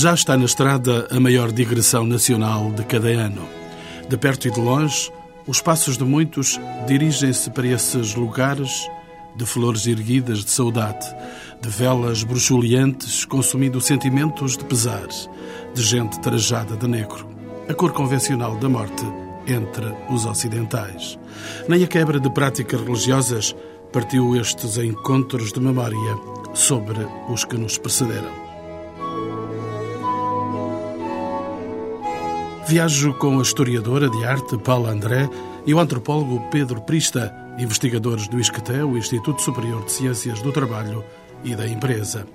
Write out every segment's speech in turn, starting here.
Já está na estrada a maior digressão nacional de cada ano. De perto e de longe, os passos de muitos dirigem-se para esses lugares de flores erguidas de saudade, de velas bruxuleantes consumindo sentimentos de pesar, de gente trajada de negro, a cor convencional da morte entre os ocidentais. Nem a quebra de práticas religiosas partiu estes encontros de memória sobre os que nos precederam. Viajo com a historiadora de arte Paula André e o antropólogo Pedro Prista, investigadores do ISCTE, o Instituto Superior de Ciências do Trabalho e da Empresa.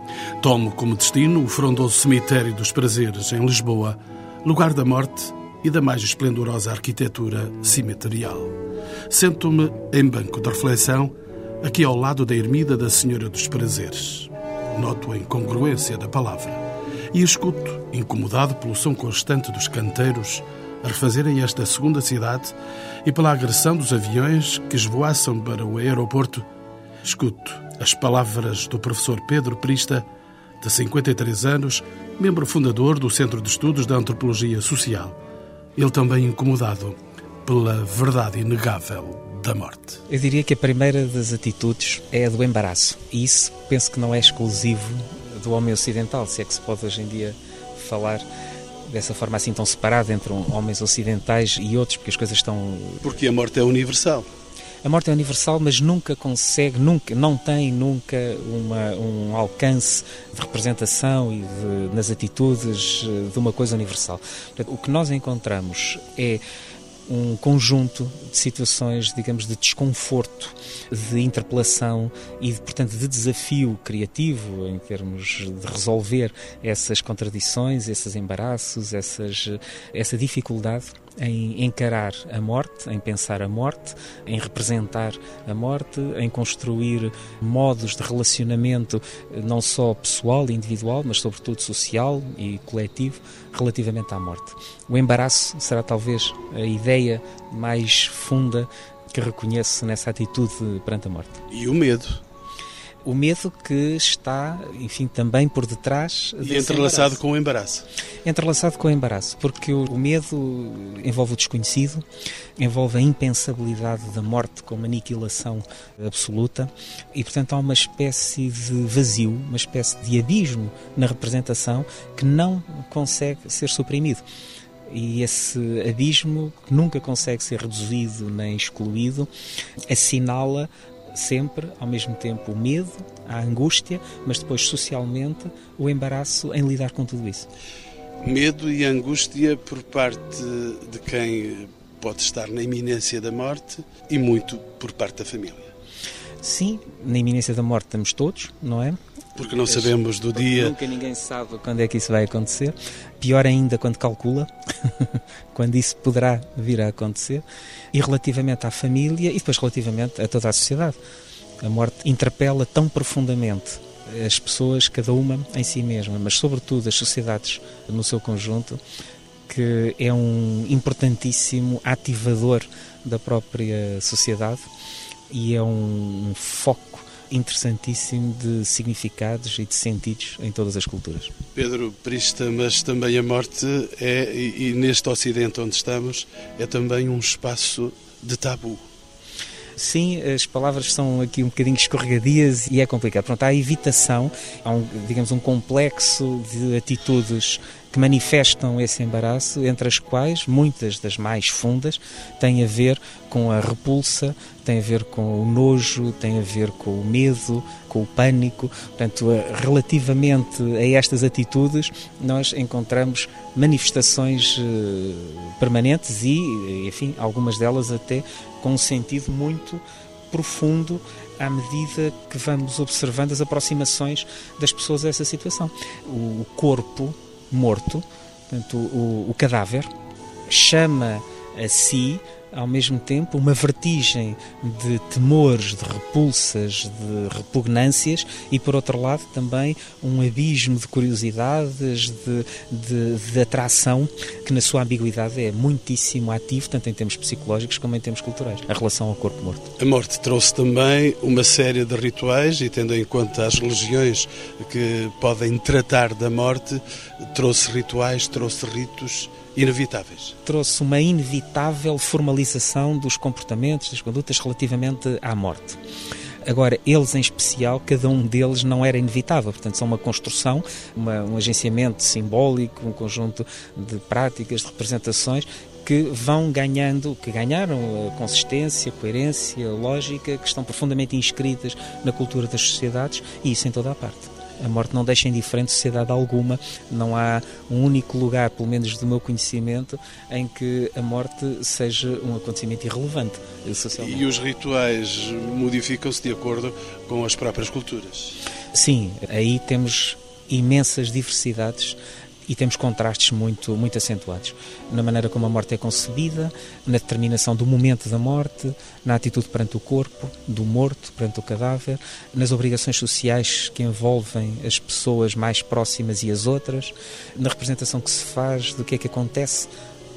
Tomo como destino o frondoso cemitério dos prazeres, em Lisboa, lugar da morte e da mais esplendorosa arquitetura cimiterial. Sento-me em banco de reflexão, aqui ao lado da ermida da Senhora dos Prazeres. Noto a incongruência da palavra e escuto, incomodado pelo som constante dos canteiros a refazerem esta segunda cidade e pela agressão dos aviões que esvoaçam para o aeroporto, escuto as palavras do professor Pedro Prista, de 53 anos, membro fundador do Centro de Estudos da Antropologia Social. Ele também incomodado pela verdade inegável da morte. Eu diria que a primeira das atitudes é a do embaraço. E isso penso que não é exclusivo do homem ocidental, se é que se pode hoje em dia falar dessa forma assim tão separada entre homens ocidentais e outros, porque as coisas estão. Porque a morte é universal. A morte é universal, mas nunca consegue, nunca, não tem nunca uma, um alcance de representação e de, nas atitudes eh, de uma coisa universal. Portanto, o que nós encontramos é um conjunto de situações, digamos, de desconforto, de interpelação e, portanto, de desafio criativo em termos de resolver essas contradições, esses embaraços, essas, essa dificuldade em encarar a morte, em pensar a morte, em representar a morte, em construir modos de relacionamento não só pessoal e individual, mas sobretudo social e coletivo relativamente à morte. O embaraço será talvez a ideia mais funda que reconheço nessa atitude perante a morte. E o medo? O medo que está, enfim, também por detrás. E entrelaçado embaraço. com o embaraço. Entrelaçado com o embaraço, porque o medo envolve o desconhecido, envolve a impensabilidade da morte como aniquilação absoluta e, portanto, há uma espécie de vazio, uma espécie de abismo na representação que não consegue ser suprimido e esse abismo, que nunca consegue ser reduzido nem excluído, assinala sempre, ao mesmo tempo, o medo, a angústia, mas depois, socialmente, o embaraço em lidar com tudo isso. Medo e angústia por parte de quem pode estar na iminência da morte e muito por parte da família. Sim, na iminência da morte estamos todos, não é? Porque não sabemos do dia. Nunca ninguém sabe quando é que isso vai acontecer. Pior ainda quando calcula, quando isso poderá vir a acontecer. E relativamente à família e depois relativamente a toda a sociedade. A morte interpela tão profundamente as pessoas, cada uma em si mesma, mas sobretudo as sociedades no seu conjunto, que é um importantíssimo ativador da própria sociedade e é um foco interessantíssimo de significados e de sentidos em todas as culturas. Pedro Prista, mas também a morte é, e, e neste Ocidente onde estamos, é também um espaço de tabu. Sim, as palavras são aqui um bocadinho escorregadias e é complicado. Pronto, há evitação, há um, digamos um complexo de atitudes que manifestam esse embaraço, entre as quais muitas das mais fundas têm a ver com a repulsa, têm a ver com o nojo, têm a ver com o medo, com o pânico. Portanto, relativamente a estas atitudes, nós encontramos manifestações eh, permanentes e, enfim, algumas delas até com um sentido muito profundo à medida que vamos observando as aproximações das pessoas a essa situação. O corpo morto, portanto, o, o cadáver, chama a si ao mesmo tempo, uma vertigem de temores, de repulsas, de repugnâncias e, por outro lado, também um abismo de curiosidades, de, de, de atração, que na sua ambiguidade é muitíssimo ativo, tanto em termos psicológicos como em termos culturais, a relação ao corpo morto. A morte trouxe também uma série de rituais e, tendo em conta as religiões que podem tratar da morte, trouxe rituais, trouxe ritos inevitáveis. Trouxe uma inevitável formalização dos comportamentos, das condutas relativamente à morte. Agora, eles em especial, cada um deles não era inevitável, portanto, são uma construção, uma, um agenciamento simbólico, um conjunto de práticas, de representações que vão ganhando, que ganharam a consistência, coerência, lógica, que estão profundamente inscritas na cultura das sociedades e isso em toda a parte. A morte não deixa indiferente sociedade alguma, não há um único lugar, pelo menos do meu conhecimento, em que a morte seja um acontecimento irrelevante socialmente. E os rituais modificam-se de acordo com as próprias culturas? Sim, aí temos imensas diversidades e temos contrastes muito, muito acentuados na maneira como a morte é concebida, na determinação do momento da morte, na atitude perante o corpo, do morto perante o cadáver, nas obrigações sociais que envolvem as pessoas mais próximas e as outras, na representação que se faz do que é que acontece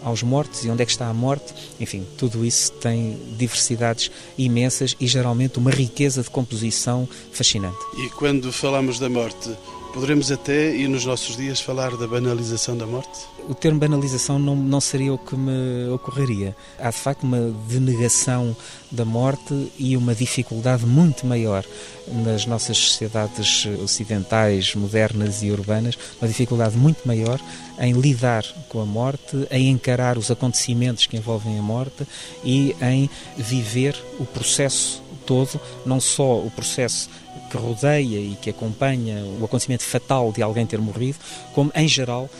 aos mortos e onde é que está a morte. Enfim, tudo isso tem diversidades imensas e geralmente uma riqueza de composição fascinante. E quando falamos da morte, Poderemos até, e nos nossos dias, falar da banalização da morte? O termo banalização não, não seria o que me ocorreria. Há de facto uma denegação da morte e uma dificuldade muito maior nas nossas sociedades ocidentais, modernas e urbanas, uma dificuldade muito maior em lidar com a morte, em encarar os acontecimentos que envolvem a morte e em viver o processo todo, não só o processo que rodeia e que acompanha o acontecimento fatal de alguém ter morrido, como em geral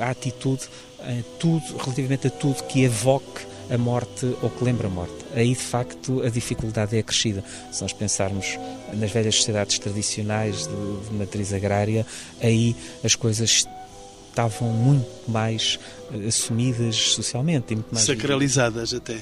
a atitude, tudo, relativamente a tudo que evoque a morte ou que lembra a morte. Aí, de facto, a dificuldade é acrescida. Se nós pensarmos nas velhas sociedades tradicionais de, de matriz agrária, aí as coisas estavam muito mais eh, assumidas socialmente. E muito mais Sacralizadas até.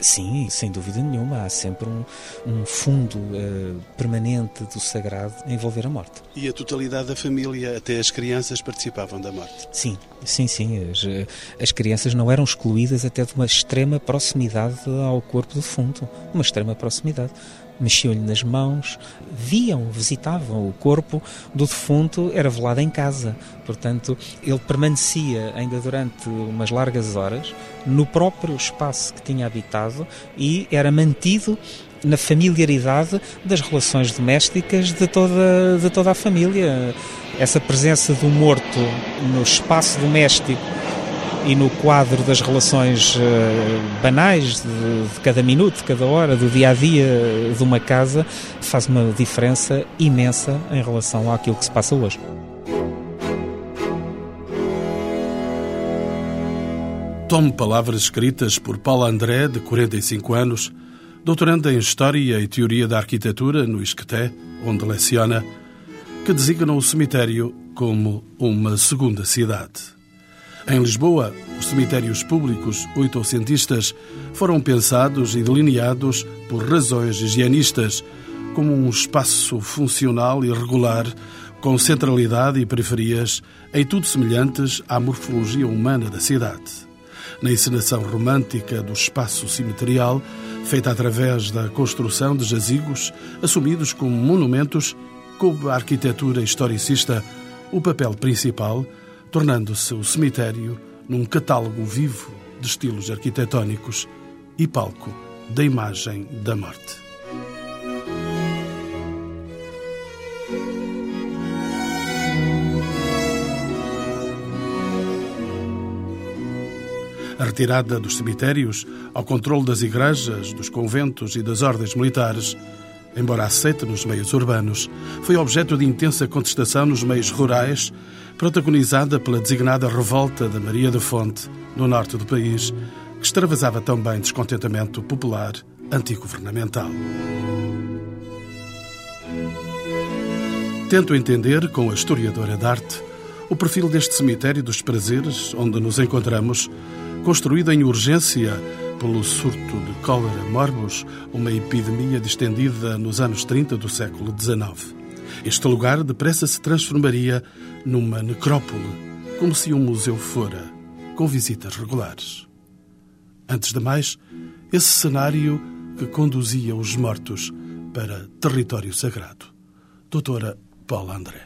Sim, sem dúvida nenhuma. Há sempre um, um fundo uh, permanente do sagrado a envolver a morte. E a totalidade da família, até as crianças, participavam da morte? Sim, sim, sim. As, eh, as crianças não eram excluídas até de uma extrema proximidade ao corpo do defunto. Uma extrema proximidade mexiam-lhe nas mãos, viam, visitavam o corpo do defunto, era velado em casa. Portanto, ele permanecia ainda durante umas largas horas no próprio espaço que tinha habitado e era mantido na familiaridade das relações domésticas de toda, de toda a família. Essa presença do morto no espaço doméstico e no quadro das relações uh, banais de, de, cada minuto, de cada hora, do dia a dia de uma casa, faz uma diferença imensa em relação àquilo que se passa hoje. Tome palavras escritas por Paulo André, de 45 anos, doutorando em História e Teoria da Arquitetura no Isqueté, onde leciona, que designam o cemitério como uma segunda cidade. Em Lisboa, os cemitérios públicos oitocentistas foram pensados e delineados por razões higienistas como um espaço funcional e regular, com centralidade e periferias, em tudo semelhantes à morfologia humana da cidade. Na encenação romântica do espaço cemiterial, feita através da construção de jazigos assumidos como monumentos, coube a arquitetura historicista o papel principal tornando-se o cemitério num catálogo vivo de estilos arquitetónicos e palco da imagem da morte. A retirada dos cemitérios ao controle das igrejas, dos conventos e das ordens militares, embora aceite nos meios urbanos, foi objeto de intensa contestação nos meios rurais protagonizada pela designada revolta da Maria da Fonte, no norte do país, que extravasava também descontentamento popular antigovernamental. Tento entender, com a historiadora de arte, o perfil deste cemitério dos prazeres onde nos encontramos, construído em urgência pelo surto de cólera morbus, uma epidemia distendida nos anos 30 do século XIX. Este lugar depressa se transformaria numa necrópole, como se um museu fora, com visitas regulares. Antes de mais, esse cenário que conduzia os mortos para território sagrado. Doutora Paula André.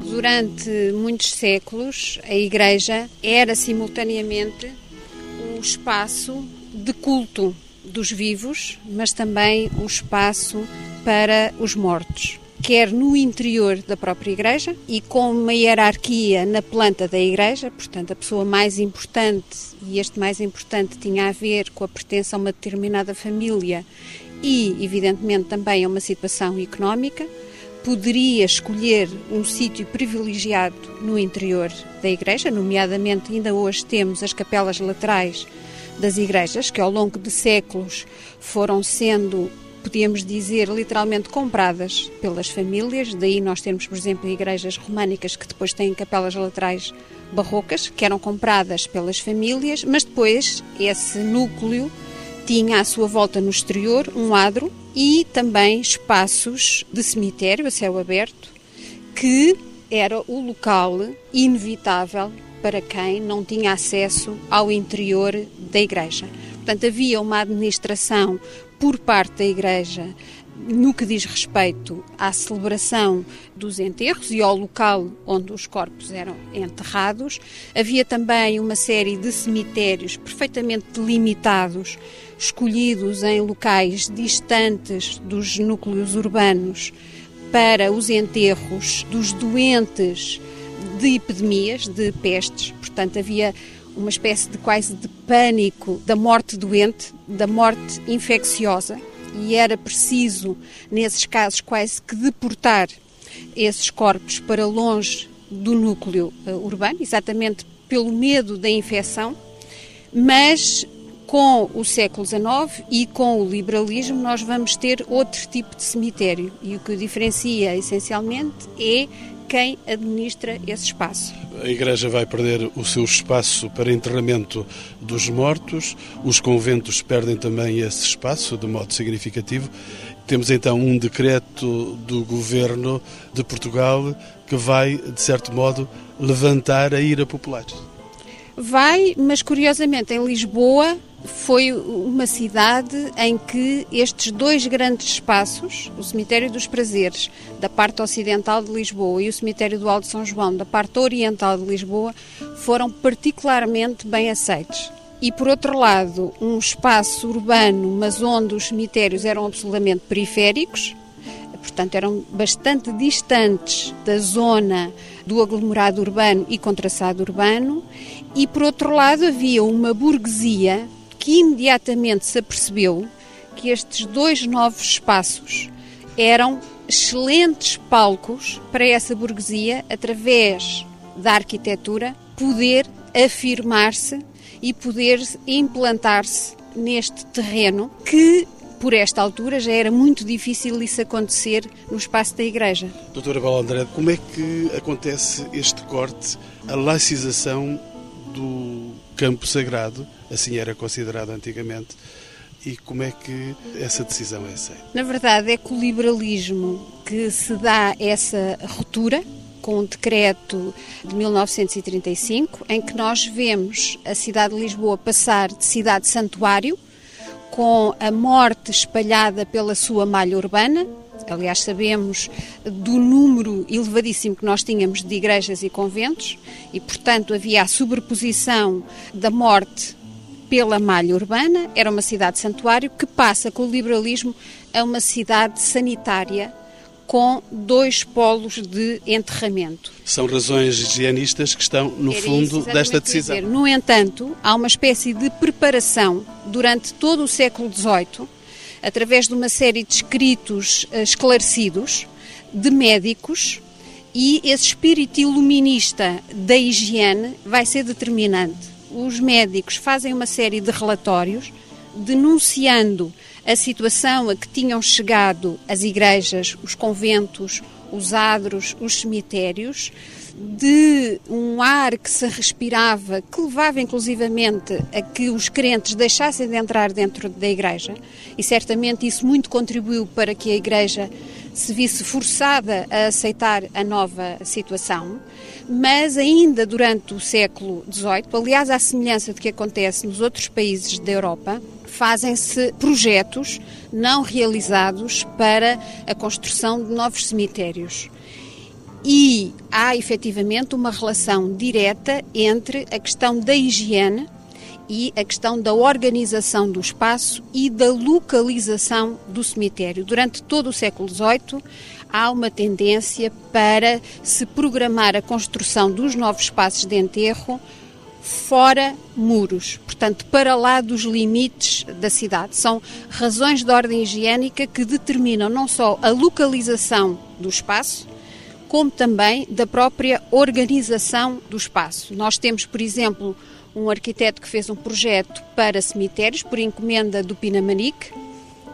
Durante muitos séculos, a Igreja era simultaneamente o espaço de culto dos vivos, mas também o espaço para os mortos quer no interior da própria igreja e com uma hierarquia na planta da igreja, portanto, a pessoa mais importante, e este mais importante tinha a ver com a pertença a uma determinada família e, evidentemente, também a uma situação económica, poderia escolher um sítio privilegiado no interior da igreja, nomeadamente ainda hoje temos as capelas laterais das igrejas, que ao longo de séculos foram sendo podíamos dizer, literalmente compradas pelas famílias. Daí nós temos, por exemplo, igrejas românicas que depois têm capelas laterais barrocas, que eram compradas pelas famílias, mas depois esse núcleo tinha à sua volta no exterior um adro e também espaços de cemitério a céu aberto, que era o local inevitável para quem não tinha acesso ao interior da igreja. Portanto, havia uma administração por parte da Igreja no que diz respeito à celebração dos enterros e ao local onde os corpos eram enterrados. Havia também uma série de cemitérios perfeitamente delimitados, escolhidos em locais distantes dos núcleos urbanos para os enterros dos doentes de epidemias, de pestes. Portanto, havia uma espécie de quase de pânico da morte doente, da morte infecciosa, e era preciso, nesses casos, quase que deportar esses corpos para longe do núcleo uh, urbano, exatamente pelo medo da infecção, mas com o século XIX e com o liberalismo nós vamos ter outro tipo de cemitério e o que o diferencia essencialmente é quem administra esse espaço. A Igreja vai perder o seu espaço para enterramento dos mortos, os conventos perdem também esse espaço de modo significativo. Temos então um decreto do governo de Portugal que vai, de certo modo, levantar a ira popular. Vai, mas curiosamente em Lisboa foi uma cidade em que estes dois grandes espaços, o Cemitério dos Prazeres, da parte ocidental de Lisboa, e o Cemitério do Alto São João, da parte oriental de Lisboa, foram particularmente bem aceitos. E, por outro lado, um espaço urbano, mas onde os cemitérios eram absolutamente periféricos, portanto, eram bastante distantes da zona do aglomerado urbano e contraçado urbano, e, por outro lado, havia uma burguesia que imediatamente se apercebeu que estes dois novos espaços eram excelentes palcos para essa burguesia, através da arquitetura, poder afirmar-se e poder implantar-se neste terreno que por esta altura já era muito difícil isso acontecer no espaço da igreja. Doutora Balandré, como é que acontece este corte, a laicização do campo sagrado, assim era considerado antigamente, e como é que essa decisão é aceita? Na verdade, é com o liberalismo que se dá essa ruptura com o decreto de 1935, em que nós vemos a cidade de Lisboa passar de cidade santuário, com a morte espalhada pela sua malha urbana, Aliás, sabemos do número elevadíssimo que nós tínhamos de igrejas e conventos e, portanto, havia a sobreposição da morte pela malha urbana. Era uma cidade santuário que passa com o liberalismo a uma cidade sanitária com dois polos de enterramento. São razões higienistas que estão no Era fundo desta decisão. Dizer. No entanto, há uma espécie de preparação durante todo o século XVIII através de uma série de escritos eh, esclarecidos de médicos e esse espírito iluminista da higiene vai ser determinante. Os médicos fazem uma série de relatórios denunciando a situação a que tinham chegado as igrejas, os conventos, os adros, os cemitérios de um ar que se respirava, que levava inclusivamente a que os crentes deixassem de entrar dentro da igreja, e certamente isso muito contribuiu para que a igreja se visse forçada a aceitar a nova situação, mas ainda durante o século XVIII, aliás, à semelhança do que acontece nos outros países da Europa, fazem-se projetos não realizados para a construção de novos cemitérios. E há efetivamente uma relação direta entre a questão da higiene e a questão da organização do espaço e da localização do cemitério. Durante todo o século XVIII, há uma tendência para se programar a construção dos novos espaços de enterro fora muros, portanto, para lá dos limites da cidade. São razões de ordem higiênica que determinam não só a localização do espaço, como também da própria organização do espaço. Nós temos, por exemplo, um arquiteto que fez um projeto para cemitérios por encomenda do Pinamanique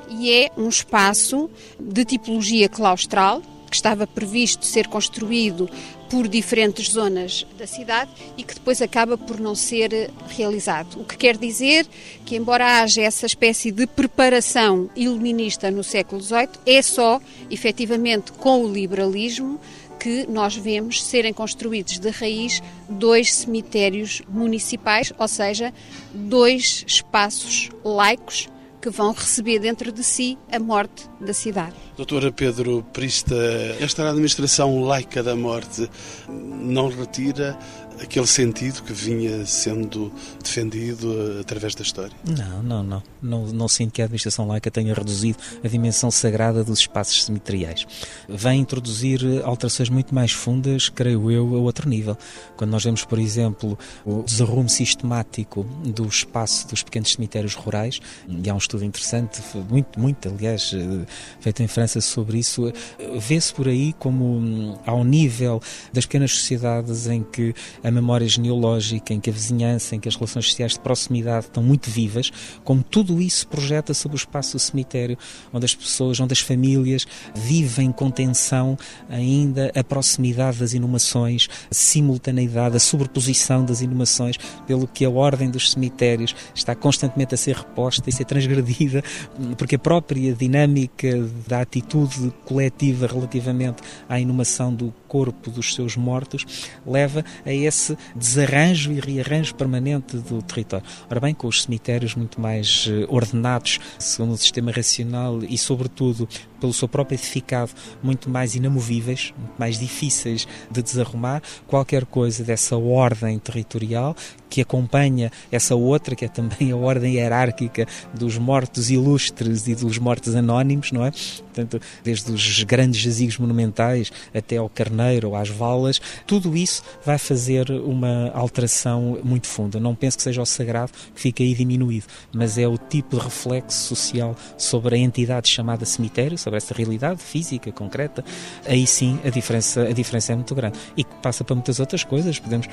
e é um espaço de tipologia claustral que estava previsto ser construído por diferentes zonas da cidade e que depois acaba por não ser realizado. O que quer dizer que, embora haja essa espécie de preparação iluminista no século XVIII, é só, efetivamente, com o liberalismo que nós vemos serem construídos de raiz dois cemitérios municipais, ou seja, dois espaços laicos que vão receber dentro de si a morte da cidade. Doutora Pedro Prista, esta administração laica da morte não retira aquele sentido que vinha sendo defendido através da história? Não, não, não. Não, não sinto que a administração laica tenha reduzido a dimensão sagrada dos espaços cemiteriais. Vem introduzir alterações muito mais fundas, creio eu, a outro nível. Quando nós vemos, por exemplo, o desarrumo sistemático do espaço dos pequenos cemitérios rurais, e há um estudo interessante, muito, muito, aliás, feito em França sobre isso, vê-se por aí como hum, ao nível das pequenas sociedades em que a a memória genealógica, em que a vizinhança, em que as relações sociais de proximidade estão muito vivas, como tudo isso projeta sobre o espaço do cemitério, onde as pessoas, onde as famílias vivem com tensão ainda a proximidade das inumações, a simultaneidade, a sobreposição das inumações, pelo que a ordem dos cemitérios está constantemente a ser reposta e ser transgredida, porque a própria dinâmica da atitude coletiva relativamente à inumação do corpo dos seus mortos leva a esse desarranjo e rearranjo permanente do território. Ora bem, com os cemitérios muito mais eh, ordenados, segundo o sistema racional e, sobretudo, pelo seu próprio edificado, muito mais inamovíveis, muito mais difíceis de desarrumar, qualquer coisa dessa ordem territorial que acompanha essa outra, que é também a ordem hierárquica dos mortos ilustres e dos mortos anónimos, não é? Portanto, desde os grandes jazigos monumentais até ao Carneiro ou às valas, tudo isso vai fazer uma alteração muito funda. Não penso que seja o sagrado que fica aí diminuído, mas é o tipo de reflexo social sobre a entidade chamada cemitério, sobre essa realidade física, concreta, aí sim a diferença, a diferença é muito grande. E que passa para muitas outras coisas. Podemos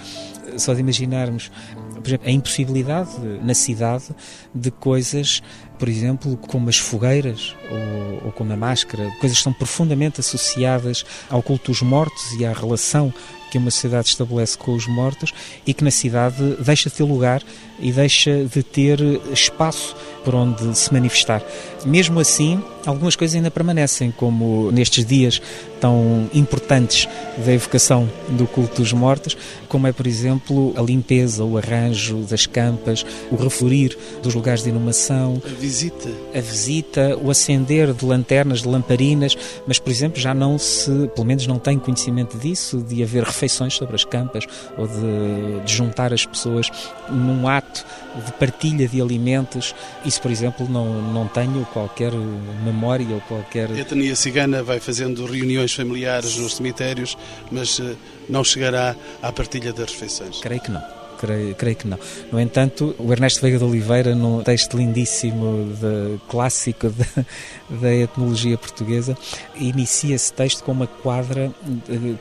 só de imaginarmos, por exemplo, a impossibilidade na cidade de coisas por exemplo, como as fogueiras ou, ou como a máscara, coisas que estão profundamente associadas ao culto dos mortos e à relação que uma sociedade estabelece com os mortos e que na cidade deixa de ter lugar e deixa de ter espaço por onde se manifestar. Mesmo assim, algumas coisas ainda permanecem, como nestes dias tão importantes da evocação do culto dos mortos, como é, por exemplo, a limpeza, o arranjo das campas, o reflorir dos lugares de inumação. A visita. A visita, o acender de lanternas, de lamparinas, mas, por exemplo, já não se, pelo menos não tenho conhecimento disso, de haver refeições sobre as campas ou de, de juntar as pessoas num ato de partilha de alimentos. Isso, por exemplo, não, não tenho qualquer memória ou qualquer. A etnia cigana vai fazendo reuniões familiares nos cemitérios, mas eh, não chegará à partilha das refeições. Creio que não. Creio, creio, que não. No entanto, o Ernesto Veiga de Oliveira, num texto lindíssimo, de, clássico de, da etnologia portuguesa, inicia esse texto com uma quadra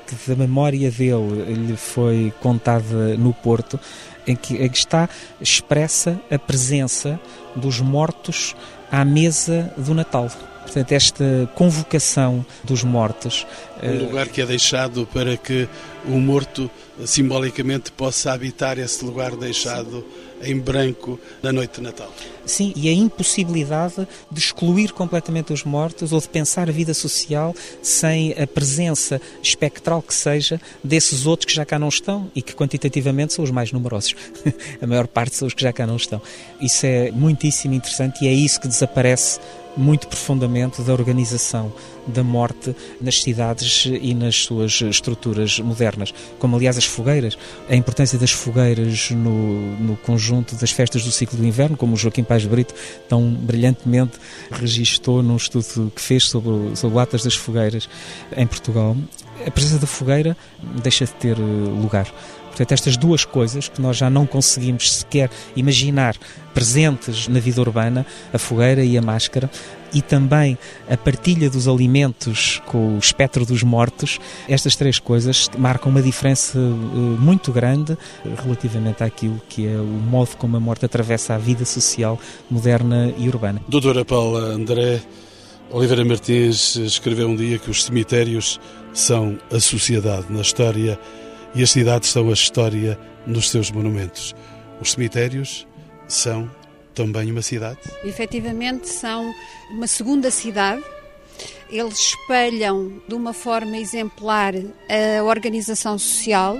que da memória dele lhe foi contada no Porto, em que, em que está expressa a presença dos mortos à mesa do Natal. Portanto, esta convocação dos mortos. Um lugar que é deixado para que o morto simbolicamente possa habitar esse lugar deixado em branco na noite de Natal. Sim, e a impossibilidade de excluir completamente os mortos ou de pensar a vida social sem a presença espectral que seja desses outros que já cá não estão e que quantitativamente são os mais numerosos. a maior parte são os que já cá não estão. Isso é muitíssimo interessante e é isso que desaparece muito profundamente da organização da morte nas cidades e nas suas estruturas modernas, como aliás as fogueiras, a importância das fogueiras no, no conjunto das festas do ciclo do inverno, como o Joaquim Paz Brito tão brilhantemente registou num estudo que fez sobre, sobre o Atlas das Fogueiras em Portugal. A presença da fogueira deixa de ter lugar. Portanto, estas duas coisas que nós já não conseguimos sequer imaginar presentes na vida urbana, a fogueira e a máscara, e também a partilha dos alimentos com o espectro dos mortos, estas três coisas marcam uma diferença eh, muito grande relativamente àquilo que é o modo como a morte atravessa a vida social moderna e urbana. Doutora Paula André, Oliveira Martins escreveu um dia que os cemitérios são a sociedade na história e as cidades são a história nos seus monumentos. Os cemitérios são também uma cidade? Efetivamente, são uma segunda cidade. Eles espelham de uma forma exemplar a organização social,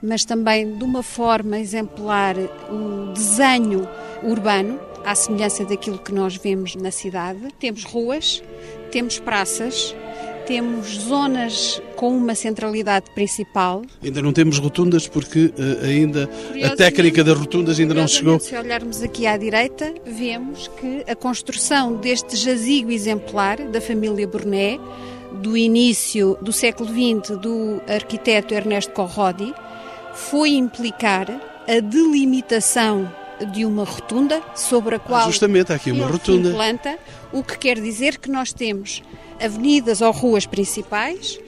mas também de uma forma exemplar o desenho urbano, à semelhança daquilo que nós vemos na cidade. Temos ruas, temos praças, temos zonas com uma centralidade principal. Ainda não temos rotundas porque uh, ainda a técnica das rotundas ainda não chegou. Se olharmos aqui à direita, vemos que a construção deste jazigo exemplar da família Burnet, do início do século XX do arquiteto Ernesto Corrodi, foi implicar a delimitação de uma rotunda sobre a qual ah, justamente aqui uma rotunda implanta, o que quer dizer que nós temos avenidas ou ruas principais,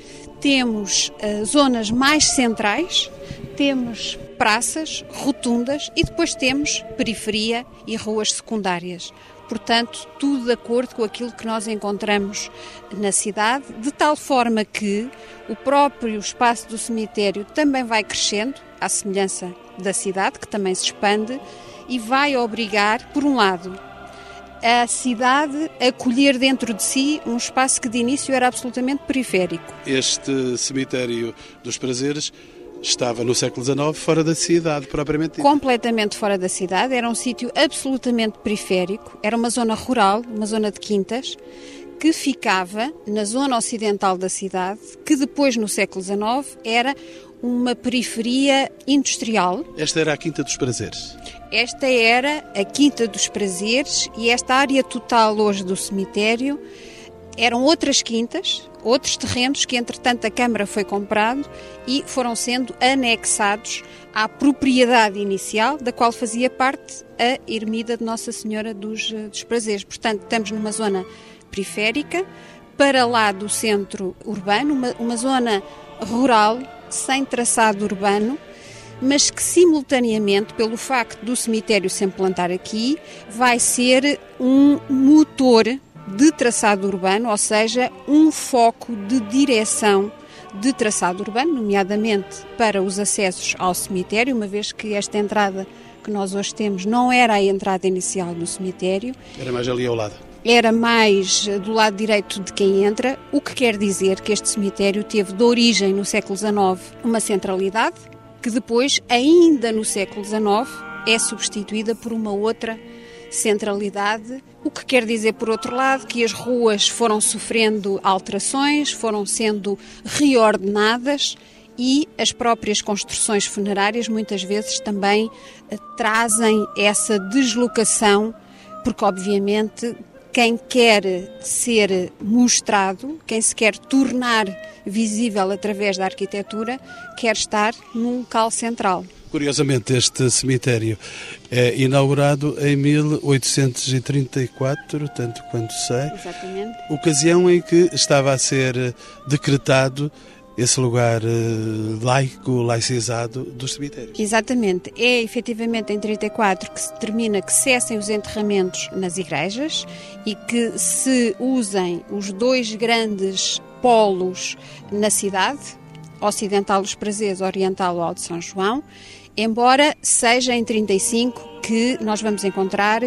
temos uh, zonas mais centrais, temos praças, rotundas e depois temos periferia e ruas secundárias. Portanto, tudo de acordo com aquilo que nós encontramos na cidade, de tal forma que o próprio espaço do cemitério também vai crescendo, à semelhança da cidade, que também se expande, e vai obrigar, por um lado, a cidade acolher dentro de si um espaço que de início era absolutamente periférico. Este cemitério dos prazeres estava no século XIX fora da cidade, propriamente dita. Completamente fora da cidade, era um sítio absolutamente periférico, era uma zona rural, uma zona de quintas, que ficava na zona ocidental da cidade, que depois, no século XIX, era uma periferia industrial. Esta era a Quinta dos Prazeres. Esta era a Quinta dos Prazeres e esta área total hoje do cemitério eram outras quintas, outros terrenos que entretanto a Câmara foi comprado e foram sendo anexados à propriedade inicial da qual fazia parte a ermida de Nossa Senhora dos, eh, dos Prazeres. Portanto, estamos numa zona periférica, para lá do centro urbano, uma, uma zona rural sem traçado urbano, mas que simultaneamente, pelo facto do cemitério se implantar aqui, vai ser um motor de traçado urbano, ou seja, um foco de direção de traçado urbano, nomeadamente para os acessos ao cemitério, uma vez que esta entrada que nós hoje temos não era a entrada inicial do cemitério. Era mais ali ao lado era mais do lado direito de quem entra, o que quer dizer que este cemitério teve de origem no século XIX uma centralidade, que depois, ainda no século XIX, é substituída por uma outra centralidade, o que quer dizer, por outro lado, que as ruas foram sofrendo alterações, foram sendo reordenadas e as próprias construções funerárias muitas vezes também eh, trazem essa deslocação, porque obviamente quem quer ser mostrado, quem se quer tornar visível através da arquitetura, quer estar num local central. Curiosamente, este cemitério é inaugurado em 1834, tanto quanto sei. Exatamente. Ocasião em que estava a ser decretado esse lugar uh, laico, laicizado dos cemitérios. Exatamente. É efetivamente em 34 que se determina que cessem os enterramentos nas igrejas e que se usem os dois grandes polos na cidade, ocidental dos Prazeres, oriental o Alto São João, embora seja em 35 que nós vamos encontrar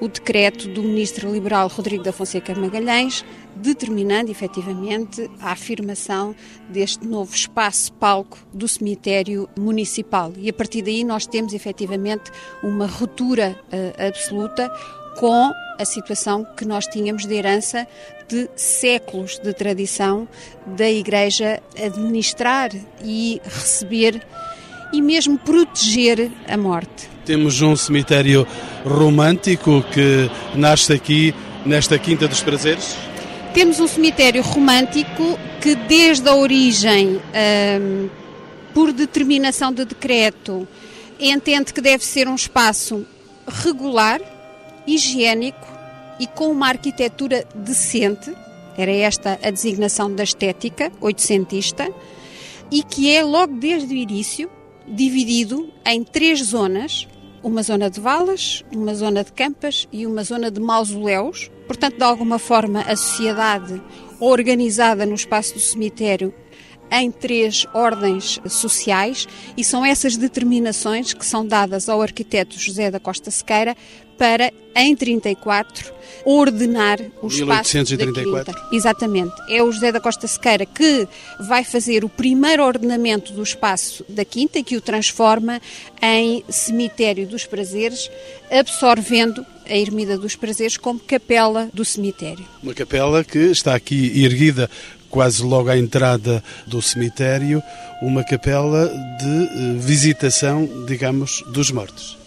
o decreto do ministro liberal Rodrigo da Fonseca Magalhães, determinando efetivamente a afirmação deste novo espaço-palco do cemitério municipal. E a partir daí nós temos efetivamente uma ruptura uh, absoluta com a situação que nós tínhamos de herança de séculos de tradição da Igreja administrar e receber e mesmo proteger a morte. Temos um cemitério romântico que nasce aqui nesta Quinta dos Prazeres? Temos um cemitério romântico que, desde a origem, hum, por determinação de decreto, entende que deve ser um espaço regular, higiênico e com uma arquitetura decente. Era esta a designação da estética oitocentista e que é, logo desde o início, dividido em três zonas: uma zona de valas, uma zona de campas e uma zona de mausoléus. Portanto, de alguma forma, a sociedade organizada no espaço do cemitério em três ordens sociais e são essas determinações que são dadas ao arquiteto José da Costa Sequeira para, em 34, ordenar o espaço 1834. da Quinta. Exatamente. É o José da Costa Sequeira que vai fazer o primeiro ordenamento do espaço da Quinta que o transforma em cemitério dos prazeres, absorvendo a Ermida dos Prazeres como capela do cemitério. Uma capela que está aqui erguida quase logo à entrada do cemitério, uma capela de eh, visitação, digamos, dos mortos.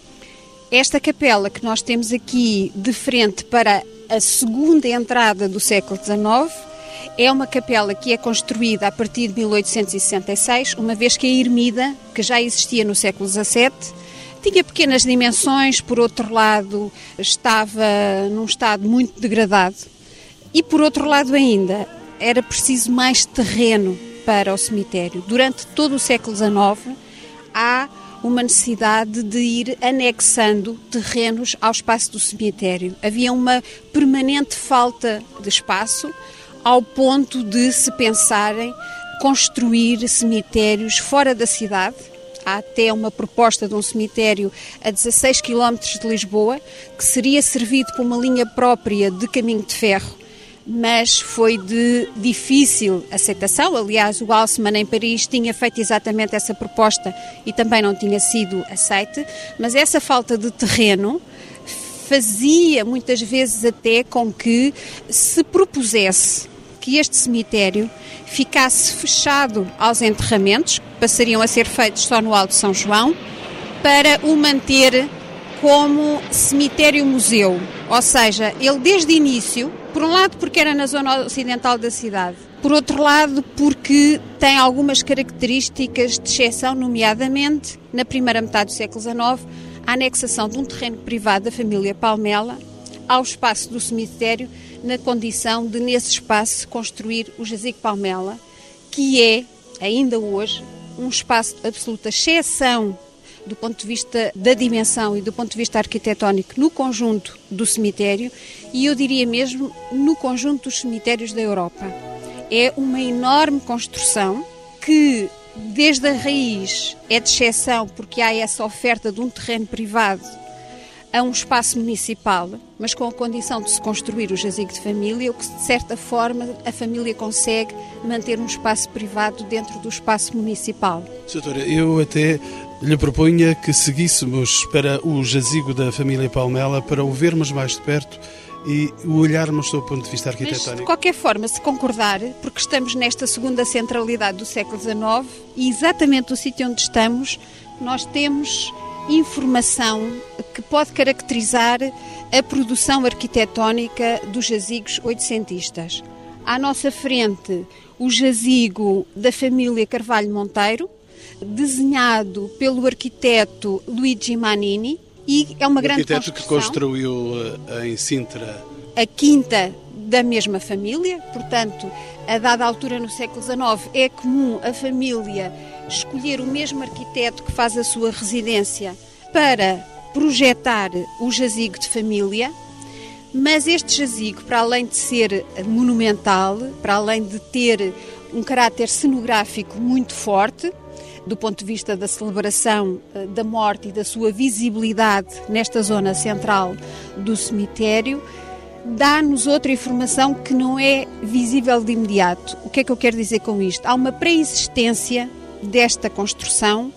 Esta capela que nós temos aqui de frente para a segunda entrada do século XIX é uma capela que é construída a partir de 1866, uma vez que a ermida, que já existia no século XVII, tinha pequenas dimensões, por outro lado estava num estado muito degradado e por outro lado ainda era preciso mais terreno para o cemitério. Durante todo o século XIX há uma necessidade de ir anexando terrenos ao espaço do cemitério. Havia uma permanente falta de espaço, ao ponto de se pensarem construir cemitérios fora da cidade. Há até uma proposta de um cemitério a 16 km de Lisboa, que seria servido por uma linha própria de caminho de ferro mas foi de difícil aceitação. Aliás, o Alceman em Paris tinha feito exatamente essa proposta e também não tinha sido aceite, mas essa falta de terreno fazia muitas vezes até com que se propusesse que este cemitério ficasse fechado aos enterramentos, que passariam a ser feitos só no Alto São João, para o manter como cemitério-museu. Ou seja, ele desde o início por um lado, porque era na zona ocidental da cidade. Por outro lado, porque tem algumas características de exceção, nomeadamente, na primeira metade do século XIX, a anexação de um terreno privado da família Palmela ao espaço do cemitério, na condição de, nesse espaço, construir o Jazigo Palmela, que é, ainda hoje, um espaço de absoluta exceção do ponto de vista da dimensão e do ponto de vista arquitetónico no conjunto do cemitério e eu diria mesmo no conjunto dos cemitérios da Europa. É uma enorme construção que desde a raiz é de exceção porque há essa oferta de um terreno privado a um espaço municipal, mas com a condição de se construir o jazigo de família, o que de certa forma a família consegue manter um espaço privado dentro do espaço municipal. Doutora, eu até lhe propunha que seguíssemos para o jazigo da família Palmela para o vermos mais de perto e o olharmos do ponto de vista arquitetónico. Mas, de qualquer forma, se concordar, porque estamos nesta segunda centralidade do século XIX e exatamente o sítio onde estamos, nós temos informação que pode caracterizar a produção arquitetónica dos jazigos oitocentistas. À nossa frente, o jazigo da família Carvalho Monteiro, desenhado pelo arquiteto Luigi Manini, e é uma o grande arquiteto que construiu eh, em Sintra a quinta da mesma família, portanto, a dada altura no século XIX, é comum a família escolher o mesmo arquiteto que faz a sua residência para projetar o jazigo de família. Mas este jazigo, para além de ser monumental, para além de ter um caráter cenográfico muito forte, do ponto de vista da celebração eh, da morte e da sua visibilidade nesta zona central do cemitério, dá-nos outra informação que não é visível de imediato. O que é que eu quero dizer com isto? Há uma pré-existência desta construção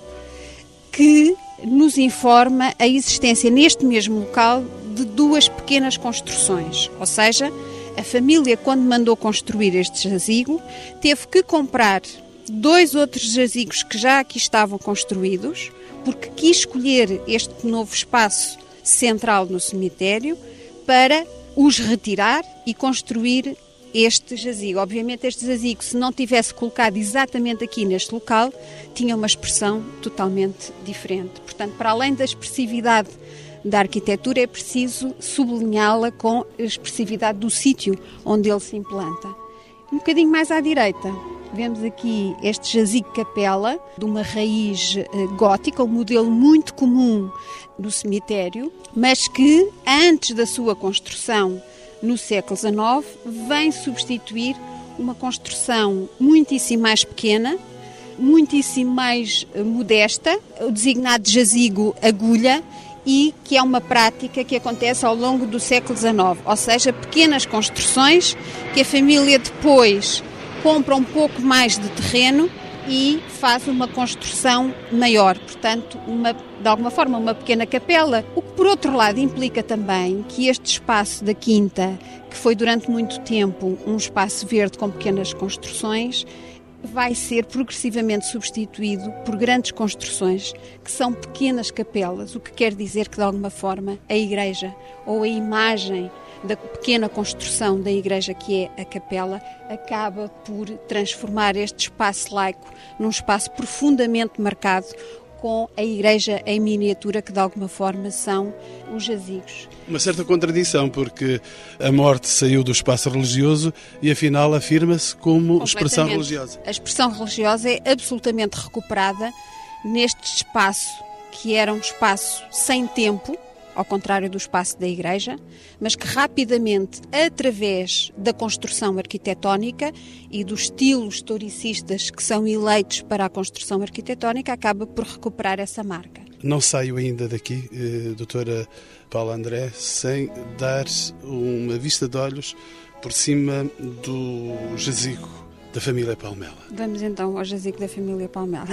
que nos informa a existência neste mesmo local de duas pequenas construções, ou seja, a família, quando mandou construir este jazigo, teve que comprar dois outros jazigos que já aqui estavam construídos, porque quis escolher este novo espaço central no cemitério para os retirar e construir este jazigo. Obviamente, este jazigo, se não tivesse colocado exatamente aqui neste local, tinha uma expressão totalmente diferente. Portanto, para além da expressividade da arquitetura, é preciso sublinhá-la com a expressividade do sítio onde ele se implanta. Um bocadinho mais à direita, vemos aqui este jazigo capela, de uma raiz eh, gótica, um modelo muito comum no cemitério, mas que, antes da sua construção no século XIX, vem substituir uma construção muitíssimo mais pequena, muitíssimo mais eh, modesta, o designado jazigo agulha, e que é uma prática que acontece ao longo do século XIX, ou seja, pequenas construções que a família depois compra um pouco mais de terreno e faz uma construção maior, portanto, uma, de alguma forma, uma pequena capela. O que, por outro lado, implica também que este espaço da quinta, que foi durante muito tempo um espaço verde com pequenas construções, vai ser progressivamente substituído por grandes construções que são pequenas capelas, o que quer dizer que, de alguma forma, a igreja ou a imagem da pequena construção da igreja que é a capela acaba por transformar este espaço laico num espaço profundamente marcado com a igreja em miniatura que de alguma forma são os jazigos. Uma certa contradição, porque a morte saiu do espaço religioso e afinal afirma-se como expressão religiosa. A expressão religiosa é absolutamente recuperada neste espaço que era um espaço sem tempo, ao contrário do espaço da igreja, mas que rapidamente, através da construção arquitetónica e dos estilos historicistas que são eleitos para a construção arquitetónica, acaba por recuperar essa marca. Não saio ainda daqui, eh, doutora Paula André, sem dar uma vista de olhos por cima do jazigo da família Palmela. Vamos então ao jazigo da família Palmela.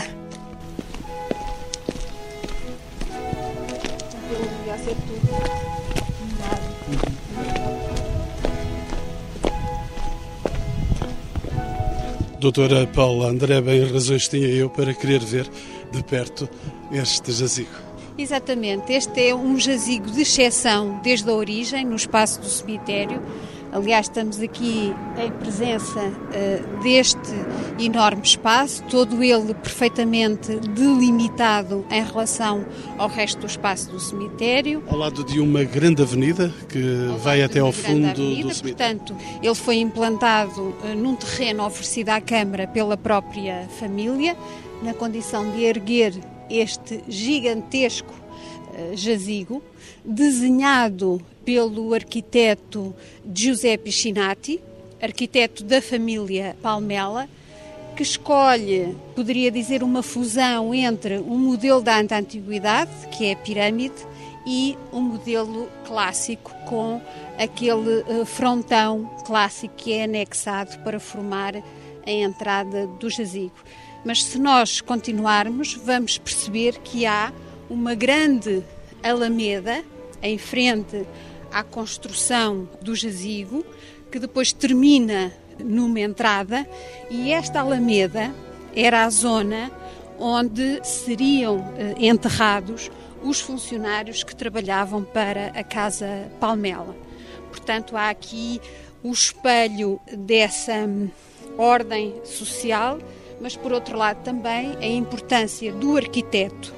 Ser tudo Doutora Paula André, bem razões tinha eu para querer ver de perto este jazigo. Exatamente, este é um jazigo de exceção desde a origem, no espaço do cemitério. Aliás, estamos aqui em presença uh, deste enorme espaço, todo ele perfeitamente delimitado em relação ao resto do espaço do cemitério. Ao lado de uma grande avenida que ao vai até ao fundo avenida, do cemitério. Portanto, ele foi implantado uh, num terreno oferecido à Câmara pela própria família, na condição de erguer este gigantesco uh, jazigo, desenhado pelo arquiteto Giuseppe Chinati, arquiteto da família Palmela, que escolhe, poderia dizer, uma fusão entre um modelo da antiguidade, que é a pirâmide, e um modelo clássico com aquele eh, frontão clássico que é anexado para formar a entrada do jazigo. Mas se nós continuarmos, vamos perceber que há uma grande alameda em frente à construção do jazigo, que depois termina numa entrada, e esta alameda era a zona onde seriam eh, enterrados os funcionários que trabalhavam para a Casa Palmela. Portanto, há aqui o espelho dessa hum, ordem social, mas por outro lado também a importância do arquiteto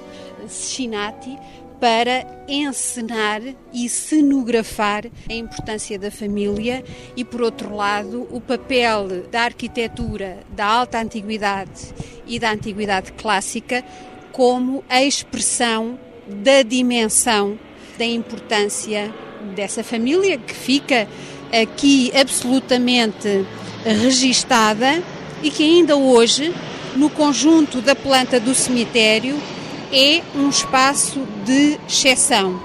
Scinati para encenar e cenografar a importância da família e, por outro lado, o papel da arquitetura da alta antiguidade e da antiguidade clássica como a expressão da dimensão da importância dessa família que fica aqui absolutamente registada e que ainda hoje, no conjunto da planta do cemitério, é um espaço de exceção.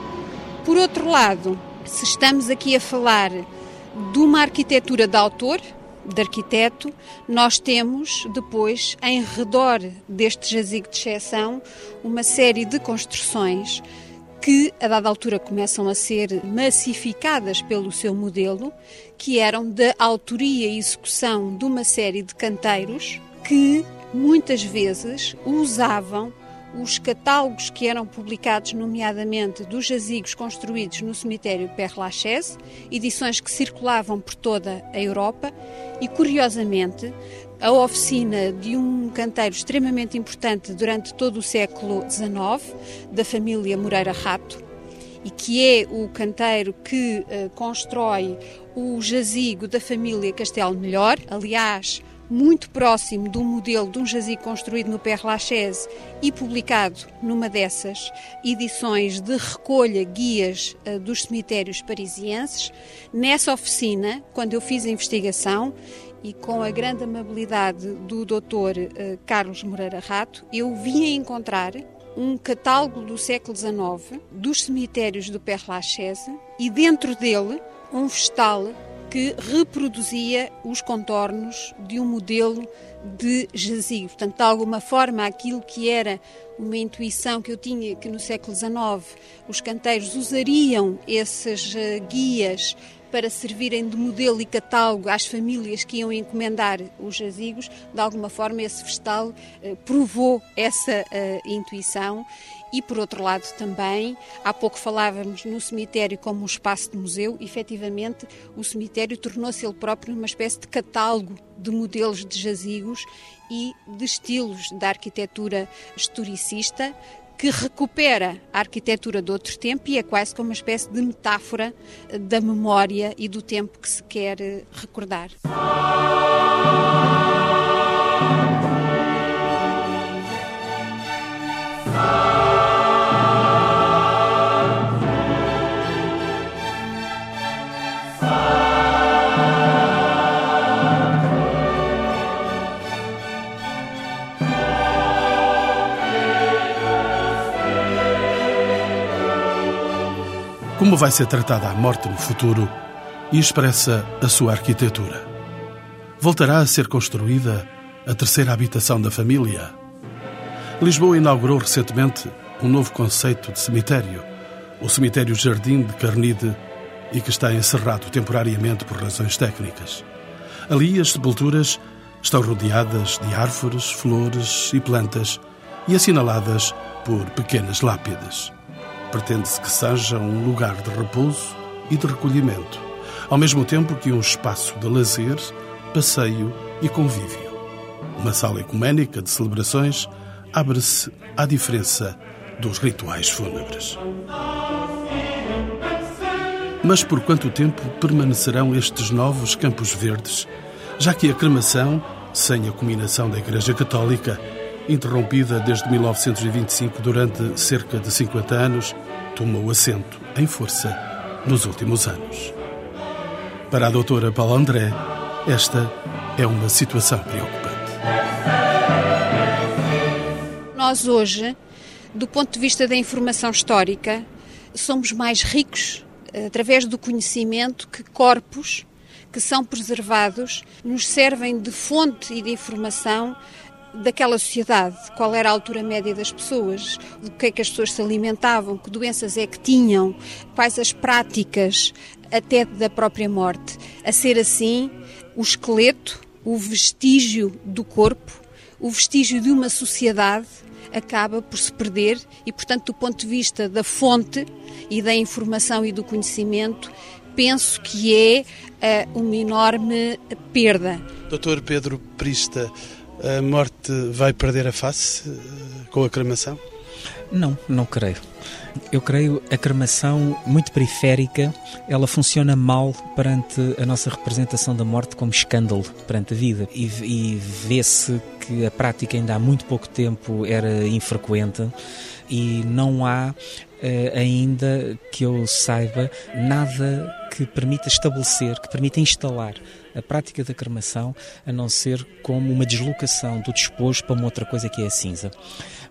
Por outro lado, se estamos aqui a falar de uma arquitetura de autor, de arquiteto, nós temos depois, em redor deste jazigo de exceção, uma série de construções que, a dada altura, começam a ser massificadas pelo seu modelo, que eram da autoria e execução de uma série de canteiros que muitas vezes usavam os catálogos que eram publicados, nomeadamente dos jazigos construídos no cemitério Père Lachaise, edições que circulavam por toda a Europa, e curiosamente, a oficina de um canteiro extremamente importante durante todo o século XIX, da família Moreira Rato, e que é o canteiro que uh, constrói o jazigo da família Castelo Melhor. Aliás, muito próximo do modelo de um jazigo construído no Père Lachaise e publicado numa dessas edições de recolha guias uh, dos cemitérios parisienses. Nessa oficina, quando eu fiz a investigação e com a grande amabilidade do Dr. Uh, Carlos Moreira Rato, eu vim encontrar um catálogo do século XIX dos cemitérios do Père Lachaise e dentro dele um vestal que reproduzia os contornos de um modelo de jazigo. Portanto, de alguma forma, aquilo que era uma intuição que eu tinha que no século XIX os canteiros usariam esses uh, guias para servirem de modelo e catálogo às famílias que iam encomendar os jazigos, de alguma forma esse vestal uh, provou essa uh, intuição e, por outro lado, também, há pouco falávamos no cemitério como um espaço de museu, efetivamente, o cemitério tornou-se ele próprio uma espécie de catálogo de modelos de jazigos e de estilos da arquitetura historicista que recupera a arquitetura de outro tempo e é quase como uma espécie de metáfora da memória e do tempo que se quer eh, recordar. Como vai ser tratada a morte no futuro e expressa a sua arquitetura. Voltará a ser construída a terceira habitação da família. Lisboa inaugurou recentemente um novo conceito de cemitério, o Cemitério Jardim de Carnide, e que está encerrado temporariamente por razões técnicas. Ali as sepulturas estão rodeadas de árvores, flores e plantas e assinaladas por pequenas lápides. Pretende-se que seja um lugar de repouso e de recolhimento, ao mesmo tempo que um espaço de lazer, passeio e convívio. Uma sala ecuménica de celebrações abre-se à diferença dos rituais fúnebres. Mas por quanto tempo permanecerão estes novos campos verdes, já que a cremação, sem a combinação da Igreja Católica, interrompida desde 1925 durante cerca de 50 anos, tomou assento em força nos últimos anos. Para a doutora Paula André, esta é uma situação preocupante. Nós hoje, do ponto de vista da informação histórica, somos mais ricos eh, através do conhecimento que corpos que são preservados nos servem de fonte e de informação daquela sociedade, qual era a altura média das pessoas, do que é que as pessoas se alimentavam, que doenças é que tinham, quais as práticas até da própria morte. A ser assim, o esqueleto, o vestígio do corpo, o vestígio de uma sociedade acaba por se perder e, portanto, do ponto de vista da fonte e da informação e do conhecimento, penso que é uh, uma enorme perda. Doutor Pedro Prista, a morte vai perder a face eh, com a cremação? Não, não creio. Eu creio a cremação muito periférica, ela funciona mal perante a nossa representação da morte como escândalo perante a vida e, e vê-se que a prática ainda há muito pouco tempo era infrequente e não há eh, ainda que eu saiba nada que permita estabelecer, que permita instalar a prática da cremação a não ser como uma deslocação do despojo para uma outra coisa que é a cinza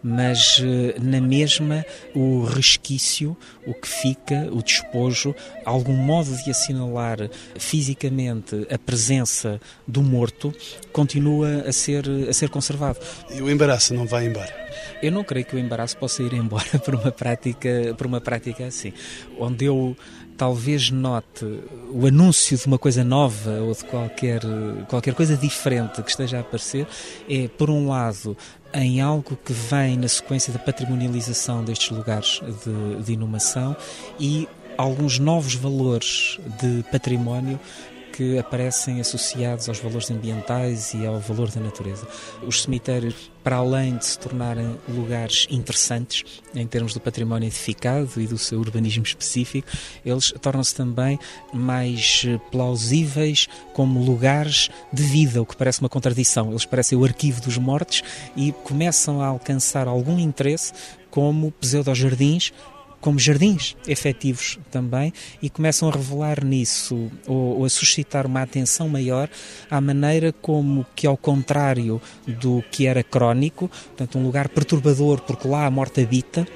mas eh, na mesma o resquício, o que fica, o despojo, algum modo de assinalar fisicamente a presença do morto continua a ser, a ser conservado. E o embaraço não vai embora? Eu não creio que o embaraço possa ir embora por uma prática, por uma prática assim, onde eu talvez note o anúncio de uma coisa nova ou de qualquer, qualquer coisa diferente que esteja a aparecer, é, por um lado, em algo que vem na sequência da patrimonialização destes lugares de, de inumação e alguns novos valores de património que aparecem associados aos valores ambientais e ao valor da natureza. Os cemitérios, para além de se tornarem lugares interessantes em termos do património edificado e do seu urbanismo específico, eles tornam-se também mais plausíveis como lugares de vida, o que parece uma contradição. Eles parecem o arquivo dos mortos e começam a alcançar algum interesse como pseudo-jardins como jardins efetivos também e começam a revelar nisso ou, ou, a suscitar uma atenção maior à maneira como que ao contrário do que era crónico, portanto um lugar perturbador porque lá a morte habita,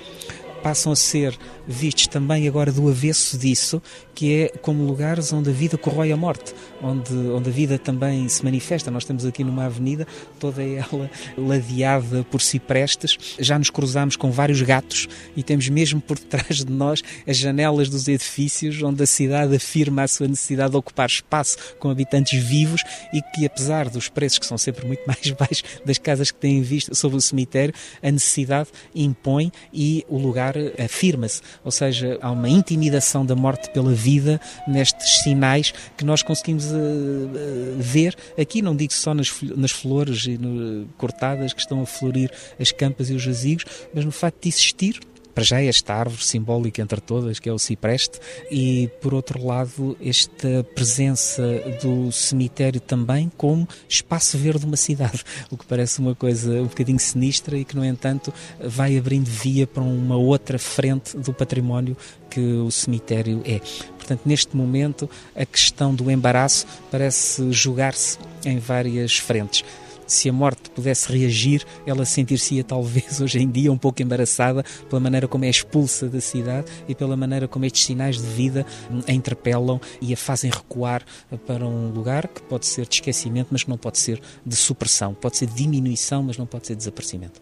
passam a ser vistos também agora do avesso disso, que é como lugares onde a vida corrói a morte, onde, onde a vida também se manifesta. Nós estamos aqui numa avenida, toda ela ladeada por ciprestes, já nos cruzamos com vários gatos e temos mesmo por detrás de nós as janelas dos edifícios onde a cidade afirma a sua necessidade de ocupar espaço com habitantes vivos e que, apesar dos preços que são sempre muito mais baixos das casas que têm visto sobre o cemitério, a necessidade impõe e o lugar afirma-se. Ou seja, há uma intimidação da morte pela vida nestes sinais que nós conseguimos uh, uh, ver. Aqui, não digo só nas, nas flores e no, cortadas que estão a florir as campas e os jazigos, mas no facto de existir para já esta árvore simbólica entre todas, que é o cipreste, e por outro lado, esta presença do cemitério também como espaço verde de uma cidade, o que parece uma coisa um bocadinho sinistra e que, no entanto, vai abrindo via para uma outra frente do património que o cemitério é. Portanto, neste momento, a questão do embaraço parece jogar-se em várias frentes se a morte pudesse reagir, ela sentir-se-ia talvez hoje em dia um pouco embaraçada pela maneira como é expulsa da cidade e pela maneira como estes sinais de vida a interpelam e a fazem recuar para um lugar que pode ser de esquecimento, mas que não pode ser de supressão, pode ser de diminuição, mas não pode ser de desaparecimento.